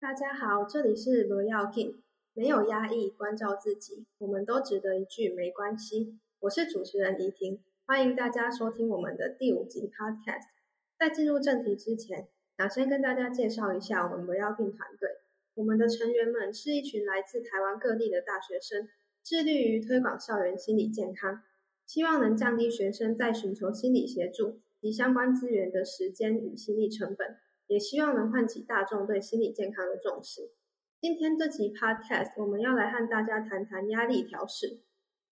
大家好，这里是罗耀 k 没有压抑，关照自己，我们都值得一句没关系。我是主持人怡婷，欢迎大家收听我们的第五集 Podcast。在进入正题之前，想先跟大家介绍一下我们罗耀 King 团队。我们的成员们是一群来自台湾各地的大学生，致力于推广校园心理健康，希望能降低学生在寻求心理协助及相关资源的时间与心理成本。也希望能唤起大众对心理健康的重视。今天这集 Podcast，我们要来和大家谈谈压力调试。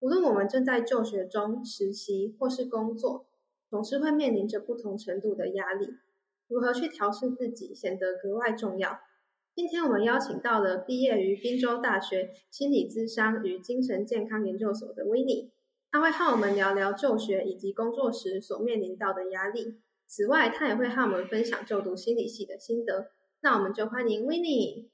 无论我们正在就学中、实习或是工作，总是会面临着不同程度的压力。如何去调试自己，显得格外重要。今天我们邀请到了毕业于宾州大学心理咨商与精神健康研究所的维尼，他会和我们聊聊就学以及工作时所面临到的压力。此外，他也会和我们分享就读心理系的心得。那我们就欢迎 Winnie。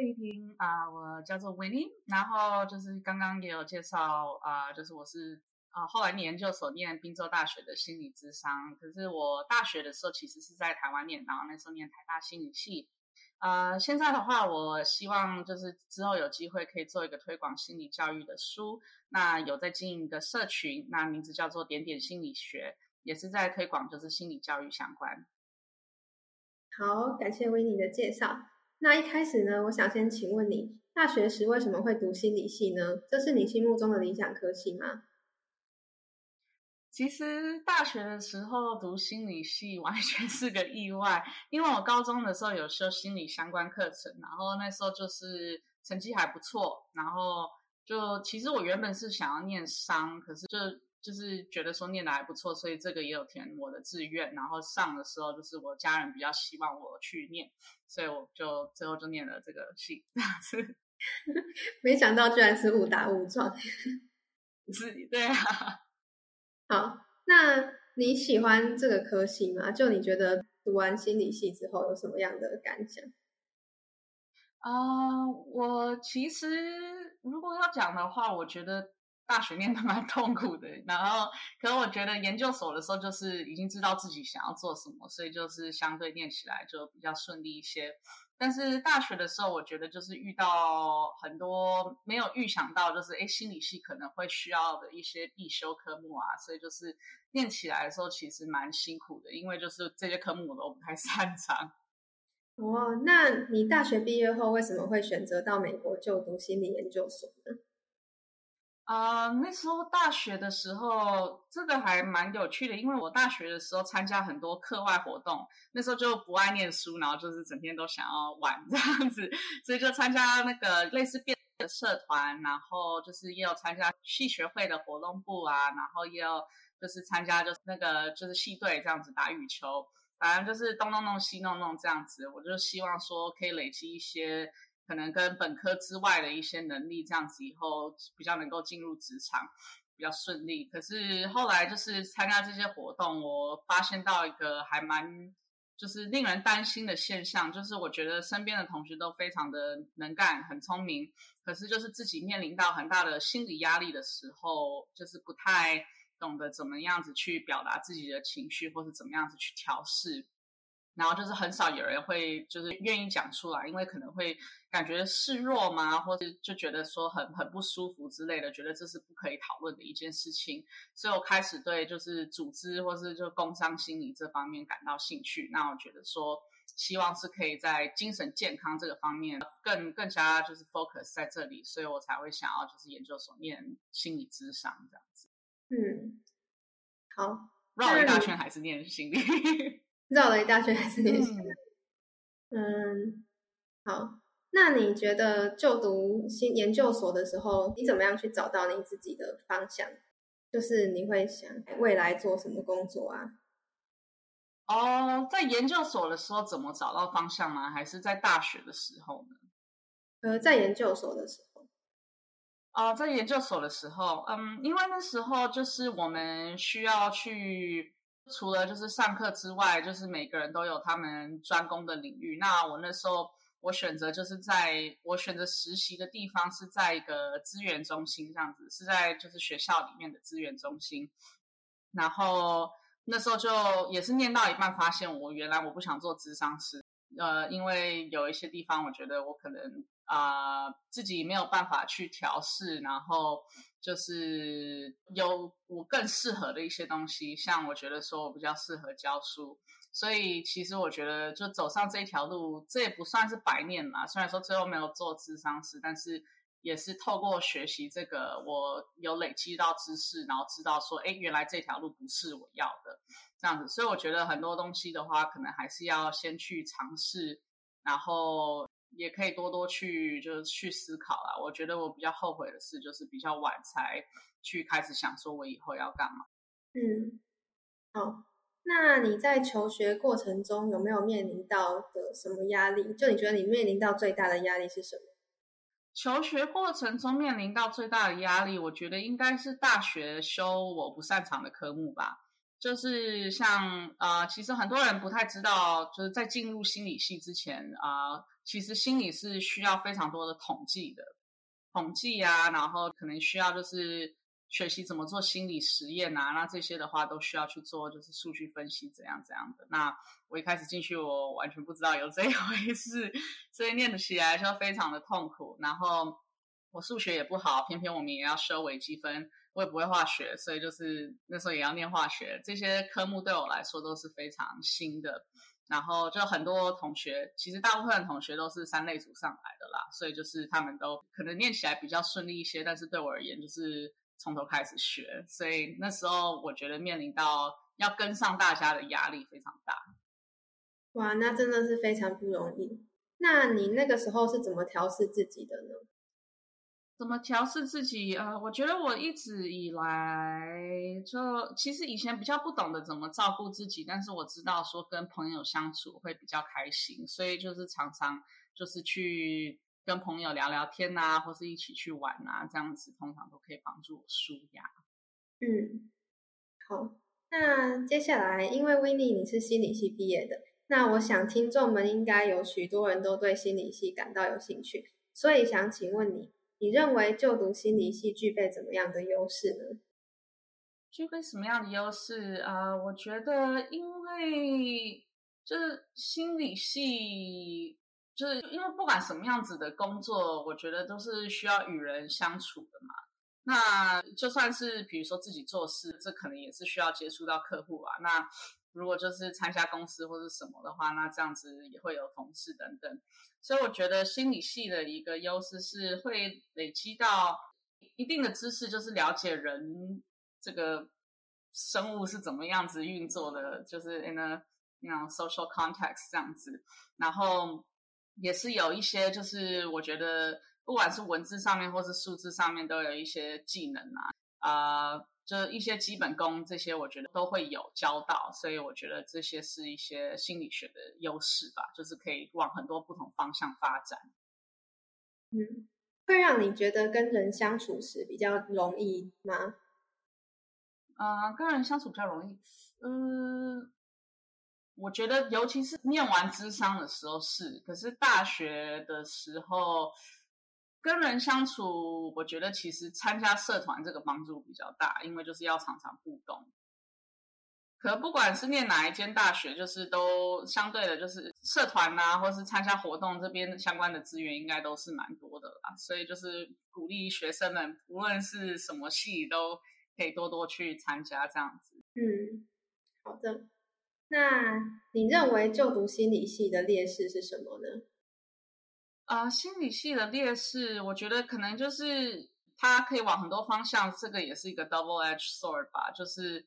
谢谢怡婷啊，我叫做 Winnie。然后就是刚刚也有介绍啊，就是我是啊后来念研究所念滨州大学的心理智商。可是我大学的时候其实是在台湾念，然后那时候念台大心理系。呃，现在的话，我希望就是之后有机会可以做一个推广心理教育的书。那有在经营一个社群，那名字叫做点点心理学，也是在推广就是心理教育相关。好，感谢维尼的介绍。那一开始呢，我想先请问你，大学时为什么会读心理系呢？这是你心目中的理想科系吗？其实大学的时候读心理系完全是个意外，因为我高中的时候有修心理相关课程，然后那时候就是成绩还不错，然后就其实我原本是想要念商，可是就就是觉得说念的还不错，所以这个也有填我的志愿，然后上的时候就是我家人比较希望我去念，所以我就最后就念了这个系，这样子。没想到居然是误打误撞，是，对啊。好，那你喜欢这个科系吗？就你觉得读完心理系之后有什么样的感想？啊，我其实如果要讲的话，我觉得大学念的蛮痛苦的。然后，可是我觉得研究所的时候，就是已经知道自己想要做什么，所以就是相对念起来就比较顺利一些。但是大学的时候，我觉得就是遇到很多没有预想到，就是哎，心理系可能会需要的一些必修科目啊，所以就是念起来的时候其实蛮辛苦的，因为就是这些科目我都不太 擅长。哦，那你大学毕业后为什么会选择到美国就读心理研究所呢？啊，那时候大学的时候，这个还蛮有趣的，因为我大学的时候参加很多课外活动，那时候就不爱念书，然后就是整天都想要玩这样子，所以就参加那个类似变的社团，然后就是也有参加系学会的活动部啊，然后也有就是参加就是那个就是系队这样子打羽球，反正就是东弄弄西弄弄这样子，我就希望说可以累积一些。可能跟本科之外的一些能力，这样子以后比较能够进入职场，比较顺利。可是后来就是参加这些活动，我发现到一个还蛮就是令人担心的现象，就是我觉得身边的同学都非常的能干、很聪明，可是就是自己面临到很大的心理压力的时候，就是不太懂得怎么样子去表达自己的情绪，或是怎么样子去调试。然后就是很少有人会就是愿意讲出来，因为可能会感觉示弱嘛，或者就觉得说很很不舒服之类的，觉得这是不可以讨论的一件事情。所以我开始对就是组织或是就工商心理这方面感到兴趣。那我觉得说希望是可以在精神健康这个方面更更加就是 focus 在这里，所以我才会想要就是研究所念心理智商这样子。嗯，好，绕了一大圈还是念心理。绕了一大圈还是练习。嗯，好。那你觉得就读新研究所的时候，你怎么样去找到你自己的方向？就是你会想未来做什么工作啊？哦，在研究所的时候怎么找到方向吗？还是在大学的时候呢？呃，在研究所的时候。哦，在研究所的时候，嗯，因为那时候就是我们需要去，除了就是上课之外，就是每个人都有他们专攻的领域。那我那时候我选择就是在我选择实习的地方是在一个资源中心这样子，是在就是学校里面的资源中心。然后那时候就也是念到一半，发现我原来我不想做智商师，呃，因为有一些地方我觉得我可能。啊，自己没有办法去调试，然后就是有我更适合的一些东西，像我觉得说我比较适合教书，所以其实我觉得就走上这一条路，这也不算是白念嘛。虽然说最后没有做智商师，但是也是透过学习这个，我有累积到知识，然后知道说，哎，原来这条路不是我要的这样子。所以我觉得很多东西的话，可能还是要先去尝试，然后。也可以多多去就是去思考啦。我觉得我比较后悔的是，就是比较晚才去开始想说我以后要干嘛。嗯，好，那你在求学过程中有没有面临到的什么压力？就你觉得你面临到最大的压力是什么？求学过程中面临到最大的压力，我觉得应该是大学修我不擅长的科目吧。就是像呃，其实很多人不太知道，就是在进入心理系之前啊。其实心理是需要非常多的统计的，统计啊，然后可能需要就是学习怎么做心理实验啊，那这些的话都需要去做，就是数据分析怎样怎样的。那我一开始进去，我完全不知道有这一回事，所以念起来就非常的痛苦。然后我数学也不好，偏偏我们也要修微积分，我也不会化学，所以就是那时候也要念化学，这些科目对我来说都是非常新的。然后就很多同学，其实大部分同学都是三类组上来的啦，所以就是他们都可能念起来比较顺利一些，但是对我而言就是从头开始学，所以那时候我觉得面临到要跟上大家的压力非常大。哇，那真的是非常不容易。那你那个时候是怎么调试自己的呢？怎么调试自己？呃，我觉得我一直以来就其实以前比较不懂得怎么照顾自己，但是我知道说跟朋友相处会比较开心，所以就是常常就是去跟朋友聊聊天呐，或是一起去玩啊，这样子通常都可以帮助我舒压。嗯，好，那接下来因为 w i n n e 你是心理系毕业的，那我想听众们应该有许多人都对心理系感到有兴趣，所以想请问你。你认为就读心理系具备怎么样的优势呢？具备什么样的优势啊？我觉得，因为就是心理系，就是因为不管什么样子的工作，我觉得都是需要与人相处的嘛。那就算是比如说自己做事，这可能也是需要接触到客户啊。那如果就是参加公司或者什么的话，那这样子也会有同事等等。所以我觉得心理系的一个优势是会累积到一定的知识，就是了解人这个生物是怎么样子运作的，就是 in a you know social context 这样子。然后也是有一些，就是我觉得不管是文字上面或是数字上面，都有一些技能啊啊。就是一些基本功，这些我觉得都会有教到，所以我觉得这些是一些心理学的优势吧，就是可以往很多不同方向发展。嗯，会让你觉得跟人相处时比较容易吗？啊，跟人相处比较容易。嗯，我觉得尤其是念完智商的时候是，可是大学的时候。跟人相处，我觉得其实参加社团这个帮助比较大，因为就是要常常互动。可不管是念哪一间大学，就是都相对的，就是社团呐，或是参加活动这边相关的资源，应该都是蛮多的啦。所以就是鼓励学生们，无论是什么系，都可以多多去参加这样子。嗯，好的。那你认为就读心理系的劣势是什么呢？啊，心理系的劣势，我觉得可能就是它可以往很多方向，这个也是一个 double edge sword 吧，就是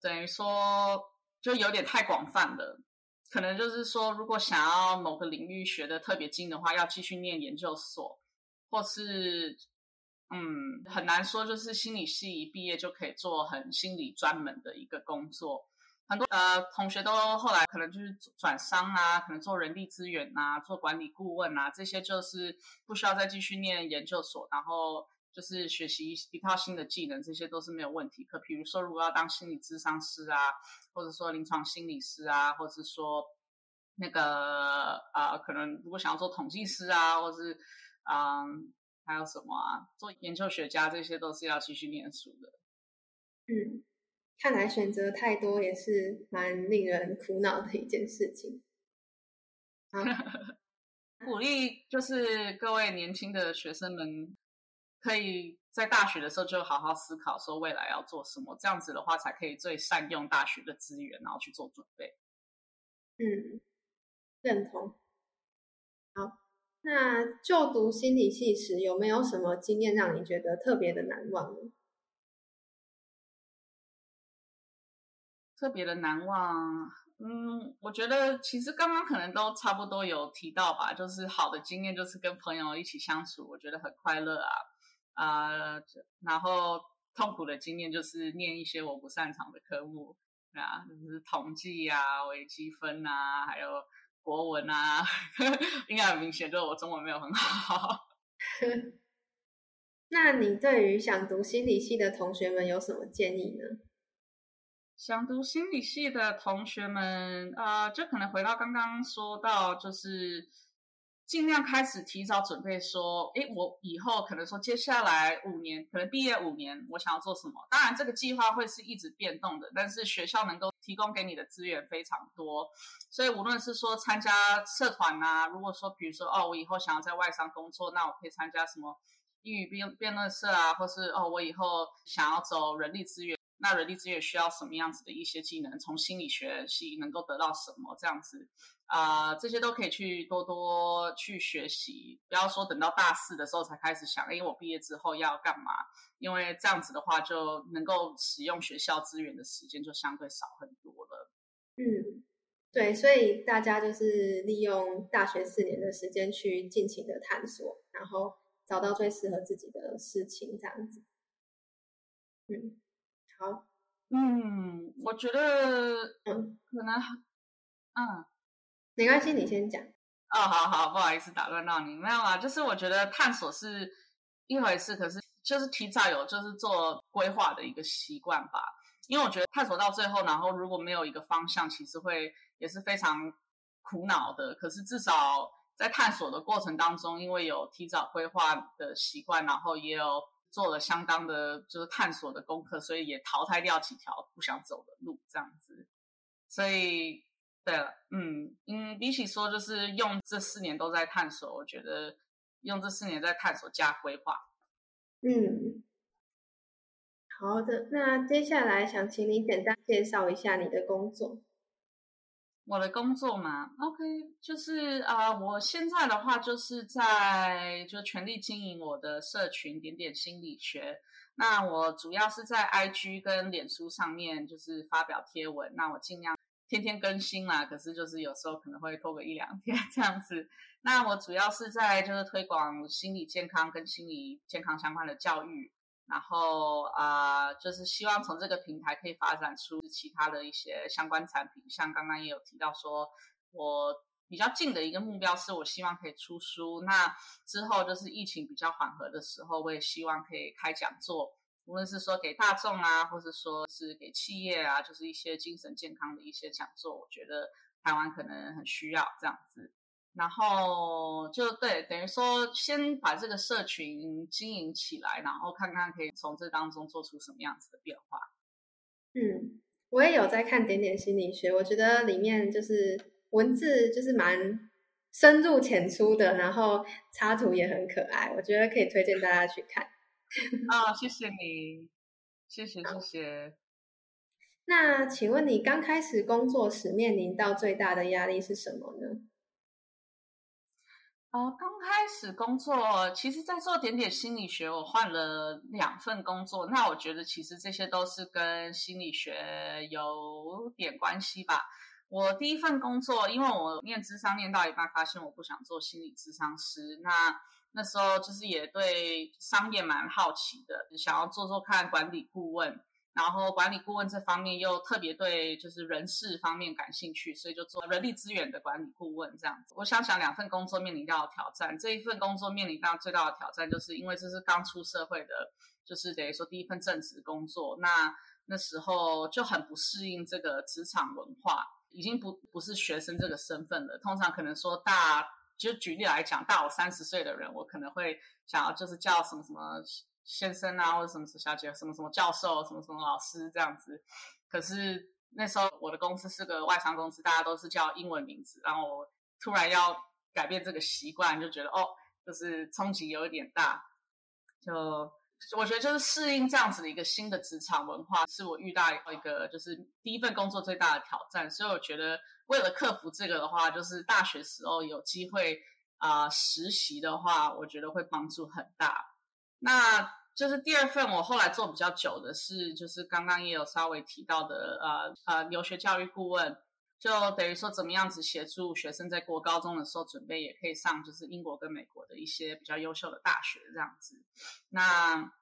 等于说就有点太广泛了。可能就是说，如果想要某个领域学的特别精的话，要继续念研究所，或是嗯，很难说，就是心理系一毕业就可以做很心理专门的一个工作。很多呃同学都后来可能就是转商啊，可能做人力资源啊，做管理顾问啊，这些就是不需要再继续念研究所，然后就是学习一套新的技能，这些都是没有问题。可比如说，如果要当心理咨商师啊，或者说临床心理师啊，或者是说那个啊，可能如果想要做统计师啊，或是嗯，还有什么啊，做研究学家，这些都是要继续念书的。嗯，看来选择太多也是蛮令人苦恼的一件事情。鼓励就是各位年轻的学生们，可以在大学的时候就好好思考，说未来要做什么，这样子的话才可以最善用大学的资源，然后去做准备。嗯，认同。好，那就读心理系时有没有什么经验让你觉得特别的难忘呢？特别的难忘。嗯，我觉得其实刚刚可能都差不多有提到吧，就是好的经验就是跟朋友一起相处，我觉得很快乐啊啊，然后痛苦的经验就是念一些我不擅长的科目啊，就是统计啊、微积分啊，还有国文啊，应该很明显，就是我中文没有很好。那你对于想读心理系的同学们有什么建议呢？想读心理系的同学们，呃，就可能回到刚刚说到，就是尽量开始提早准备，说，诶，我以后可能说接下来五年，可能毕业五年，我想要做什么？当然，这个计划会是一直变动的，但是学校能够提供给你的资源非常多，所以无论是说参加社团啊，如果说比如说哦，我以后想要在外商工作，那我可以参加什么英语辩辩论社啊，或是哦，我以后想要走人力资源。那人力资源需要什么样子的一些技能？从心理学系能够得到什么？这样子啊，这些都可以去多多去学习。不要说等到大四的时候才开始想，因为我毕业之后要干嘛？因为这样子的话，就能够使用学校资源的时间就相对少很多了。嗯，对，所以大家就是利用大学四年的时间去尽情的探索，然后找到最适合自己的事情，这样子。嗯。好，嗯，我觉得，嗯，可能，嗯，没关系，你先讲。哦，好好，不好意思打乱到你，没有啊，就是我觉得探索是一回事，可是就是提早有就是做规划的一个习惯吧。因为我觉得探索到最后，然后如果没有一个方向，其实会也是非常苦恼的。可是至少在探索的过程当中，因为有提早规划的习惯，然后也有。做了相当的，就是探索的功课，所以也淘汰掉几条不想走的路，这样子。所以，对了，嗯嗯，比起说就是用这四年都在探索，我觉得用这四年在探索加规划。嗯，好的，那接下来想请你简单介绍一下你的工作。我的工作嘛，OK，就是啊，我现在的话就是在就全力经营我的社群点点心理学。那我主要是在 IG 跟脸书上面就是发表贴文，那我尽量天天更新啦。可是就是有时候可能会拖个一两天这样子。那我主要是在就是推广心理健康跟心理健康相关的教育。然后啊，就是希望从这个平台可以发展出其他的一些相关产品，像刚刚也有提到说，我比较近的一个目标是我希望可以出书。那之后就是疫情比较缓和的时候，我也希望可以开讲座，无论是说给大众啊，或者说是给企业啊，就是一些精神健康的一些讲座，我觉得台湾可能很需要这样子。然后就对，等于说先把这个社群经营起来，然后看看可以从这当中做出什么样子的变化。嗯，我也有在看点点心理学，我觉得里面就是文字就是蛮深入浅出的，然后插图也很可爱，我觉得可以推荐大家去看。啊，谢谢你，谢谢谢谢。那请问你刚开始工作时面临到最大的压力是什么呢？呃，刚开始工作，其实，在做点点心理学，我换了两份工作。那我觉得，其实这些都是跟心理学有点关系吧。我第一份工作，因为我念智商念到一半，发现我不想做心理智商师。那那时候就是也对商业蛮好奇的，想要做做看管理顾问。然后管理顾问这方面又特别对就是人事方面感兴趣，所以就做人力资源的管理顾问这样子。我想想，两份工作面临到的挑战，这一份工作面临到最大的挑战，就是因为这是刚出社会的，就是等于说第一份正职工作，那那时候就很不适应这个职场文化，已经不不是学生这个身份了。通常可能说大，就举例来讲，大我三十岁的人，我可能会想要就是叫什么什么。先生啊，或者什么小姐，什么什么教授，什么什么老师这样子。可是那时候我的公司是个外商公司，大家都是叫英文名字。然后我突然要改变这个习惯，就觉得哦，就是冲击有一点大。就我觉得就是适应这样子的一个新的职场文化，是我遇到一个就是第一份工作最大的挑战。所以我觉得为了克服这个的话，就是大学时候有机会啊实习的话，我觉得会帮助很大。那就是第二份，我后来做比较久的是，就是刚刚也有稍微提到的，呃呃，留学教育顾问，就等于说怎么样子协助学生在过高中的时候准备，也可以上就是英国跟美国的一些比较优秀的大学这样子。那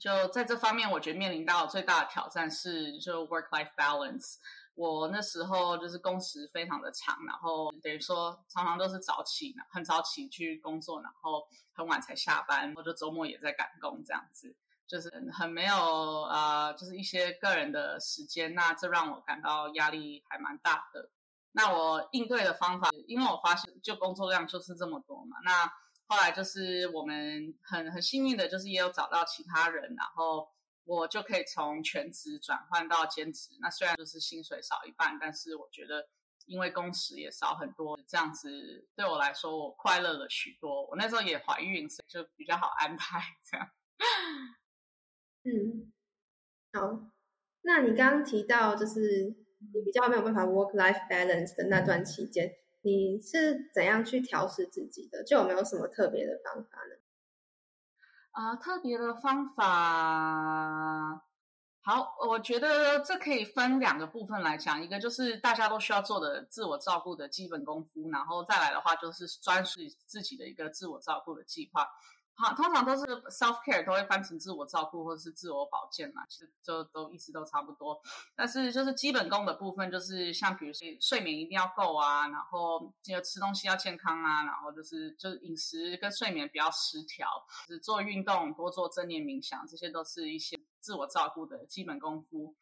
就在这方面，我觉得面临到最大的挑战是就 work life balance。我那时候就是工时非常的长，然后等于说常常都是早起，很早起去工作，然后很晚才下班，或者周末也在赶工，这样子就是很没有呃，就是一些个人的时间，那这让我感到压力还蛮大的。那我应对的方法，因为我发现就工作量就是这么多嘛，那后来就是我们很很幸运的，就是也有找到其他人，然后。我就可以从全职转换到兼职，那虽然就是薪水少一半，但是我觉得因为工时也少很多，这样子对我来说我快乐了许多。我那时候也怀孕，所以就比较好安排这样。嗯，好，那你刚刚提到就是你比较没有办法 work life balance 的那段期间，你是怎样去调试自己的？就有没有什么特别的方法呢？啊，特别的方法，好，我觉得这可以分两个部分来讲，一个就是大家都需要做的自我照顾的基本功夫，然后再来的话就是专属自己的一个自我照顾的计划。好，通常都是 self care 都会翻成自我照顾或者是自我保健嘛，其实就都意思都差不多。但是就是基本功的部分，就是像比如说睡眠一定要够啊，然后这个吃东西要健康啊，然后就是就是饮食跟睡眠不要失调，就是做运动多做正念冥想，这些都是一些自我照顾的基本功夫。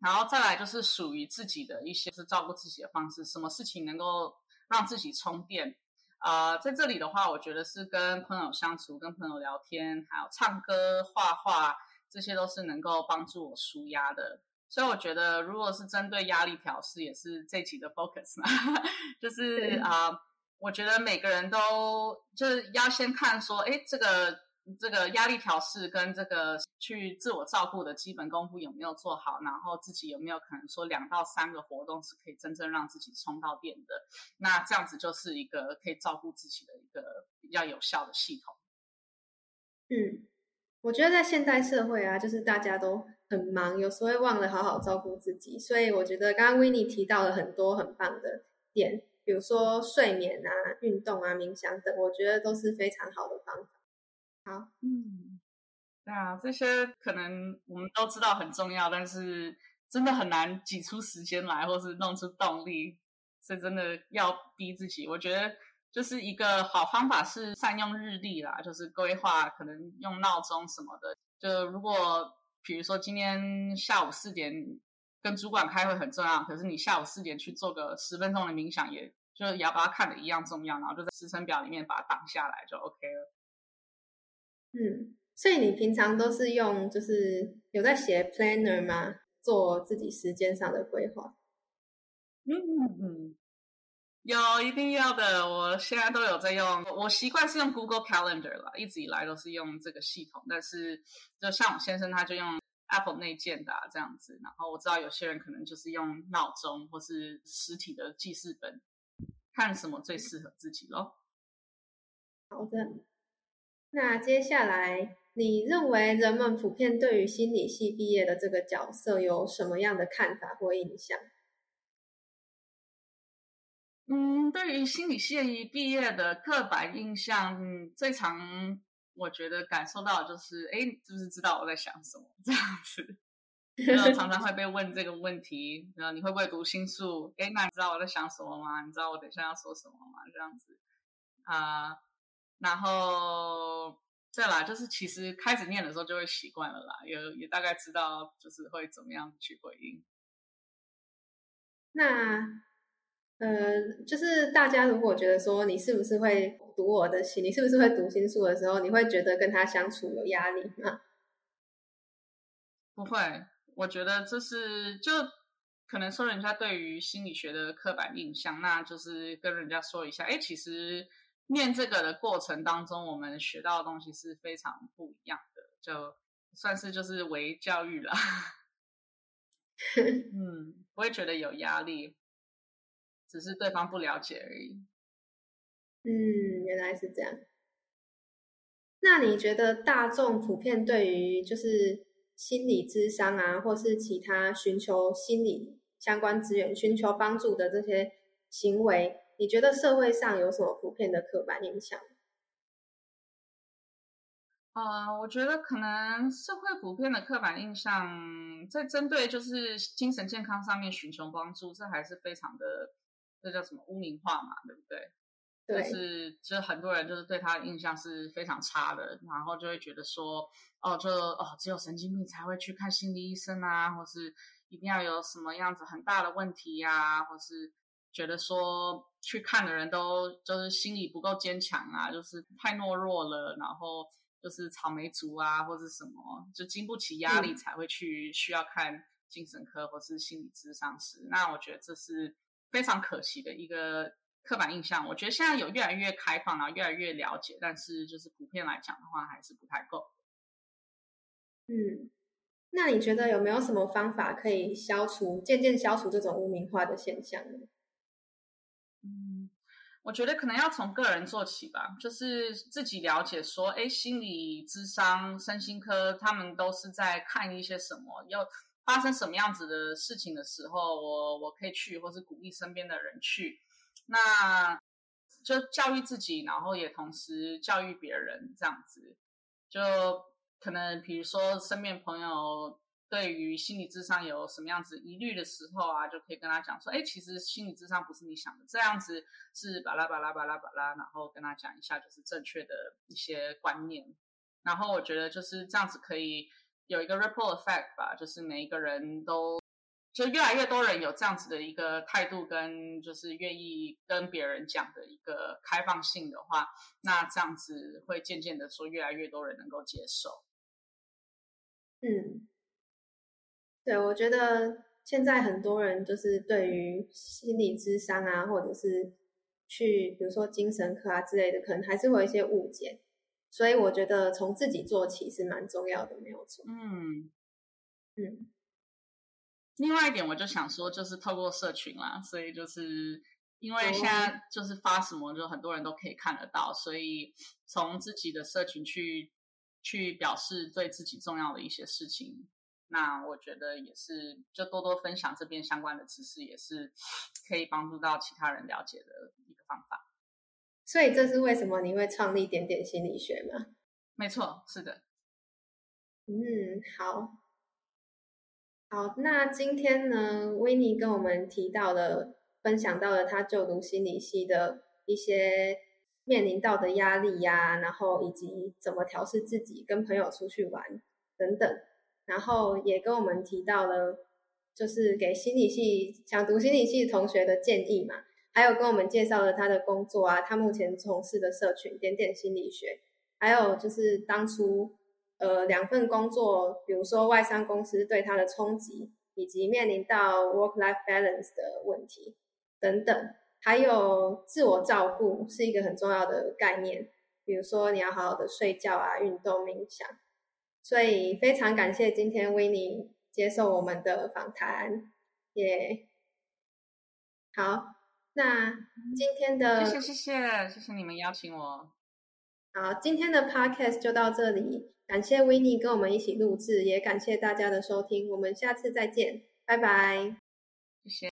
然后再来就是属于自己的一些是照顾自己的方式，什么事情能够让自己充电。啊，在这里的话，我觉得是跟朋友相处、跟朋友聊天，还有唱歌、画画，这些都是能够帮助我舒压的。所以我觉得，如果是针对压力调试，也是这期的 focus 嘛，就是啊，我觉得每个人都就是要先看说，哎，这个。这个压力调试跟这个去自我照顾的基本功夫有没有做好？然后自己有没有可能说两到三个活动是可以真正让自己充到电的？那这样子就是一个可以照顾自己的一个比较有效的系统。嗯，我觉得在现代社会啊，就是大家都很忙，有时候会忘了好好照顾自己。所以我觉得刚刚 Winnie 提到了很多很棒的点，比如说睡眠啊、运动啊、冥想等，我觉得都是非常好的方法。好，嗯，对啊，这些可能我们都知道很重要，但是真的很难挤出时间来，或是弄出动力，所以真的要逼自己。我觉得就是一个好方法是善用日历啦，就是规划，可能用闹钟什么的。就如果比如说今天下午四点跟主管开会很重要，可是你下午四点去做个十分钟的冥想，也就也要把它看的一样重要，然后就在时程表里面把它挡下来就 OK 了。嗯，所以你平常都是用就是有在写 planner 吗？做自己时间上的规划？嗯嗯嗯，有一定要的。我现在都有在用，我习惯是用 Google Calendar 了，一直以来都是用这个系统。但是就像我先生他就用 Apple 内建的这样子，然后我知道有些人可能就是用闹钟或是实体的记事本，看什么最适合自己咯。好的。那接下来，你认为人们普遍对于心理系毕业的这个角色有什么样的看法或印象？嗯，对于心理系毕业的刻板印象，最常我觉得感受到就是，哎，是不是知道我在想什么这样子？常常会被问这个问题，然后你会不会读心术？哎，那你知道我在想什么吗？你知道我等一下要说什么吗？这样子啊，然后再来就是其实开始念的时候就会习惯了啦，也也大概知道就是会怎么样去回应。那呃，就是大家如果觉得说你是不是会读我的心，你是不是会读心术的时候，你会觉得跟他相处有压力吗？不会。我觉得这是就可能说人家对于心理学的刻板印象，那就是跟人家说一下，哎，其实念这个的过程当中，我们学到的东西是非常不一样的，就算是就是为教育了。嗯，不会觉得有压力，只是对方不了解而已。嗯，原来是这样。那你觉得大众普遍对于就是？心理智商啊，或是其他寻求心理相关资源、寻求帮助的这些行为，你觉得社会上有什么普遍的刻板印象？呃，我觉得可能社会普遍的刻板印象，在针对就是精神健康上面寻求帮助，这还是非常的，这叫什么污名化嘛，对不对？就是，就是很多人就是对他的印象是非常差的，然后就会觉得说，哦，就哦，只有神经病才会去看心理医生啊，或是一定要有什么样子很大的问题呀，或是觉得说去看的人都就是心理不够坚强啊，就是太懦弱了，然后就是草莓族啊，或者什么，就经不起压力才会去需要看精神科或是心理咨商师。那我觉得这是非常可惜的一个。刻板印象，我觉得现在有越来越开放啊，越来越了解，但是就是普遍来讲的话，还是不太够。嗯，那你觉得有没有什么方法可以消除、渐渐消除这种污名化的现象呢？我觉得可能要从个人做起吧，就是自己了解说，哎，心理智商、身心科，他们都是在看一些什么，要发生什么样子的事情的时候，我我可以去，或是鼓励身边的人去。那就教育自己，然后也同时教育别人，这样子就可能，比如说身边朋友对于心理智商有什么样子疑虑的时候啊，就可以跟他讲说，哎，其实心理智商不是你想的这样子，是巴拉巴拉巴拉巴拉，然后跟他讲一下就是正确的一些观念，然后我觉得就是这样子可以有一个 ripple effect 吧，就是每一个人都。就越来越多人有这样子的一个态度，跟就是愿意跟别人讲的一个开放性的话，那这样子会渐渐的说，越来越多人能够接受。嗯，对，我觉得现在很多人就是对于心理智商啊，或者是去比如说精神科啊之类的，可能还是会有一些误解，所以我觉得从自己做起是蛮重要的，没有错。嗯嗯。另外一点，我就想说，就是透过社群啦，所以就是因为现在就是发什么，就很多人都可以看得到，所以从自己的社群去去表示对自己重要的一些事情，那我觉得也是就多多分享这边相关的知识，也是 可以帮助到其他人了解的一个方法。所以这是为什么你会创立点点心理学吗？没错，是的。嗯，好。好，那今天呢，维尼跟我们提到了，分享到了他就读心理系的一些面临到的压力呀，然后以及怎么调试自己，跟朋友出去玩等等，然后也跟我们提到了，就是给心理系想读心理系同学的建议嘛，还有跟我们介绍了他的工作啊，他目前从事的社群点点心理学，还有就是当初。呃，两份工作，比如说外商公司对他的冲击，以及面临到 work-life balance 的问题等等，还有自我照顾是一个很重要的概念。比如说你要好好的睡觉啊，运动、冥想。所以非常感谢今天维尼接受我们的访谈，也好。那今天的谢谢谢谢谢谢你们邀请我。好，今天的 podcast 就到这里。感谢维尼跟我们一起录制，也感谢大家的收听。我们下次再见，拜拜。谢谢。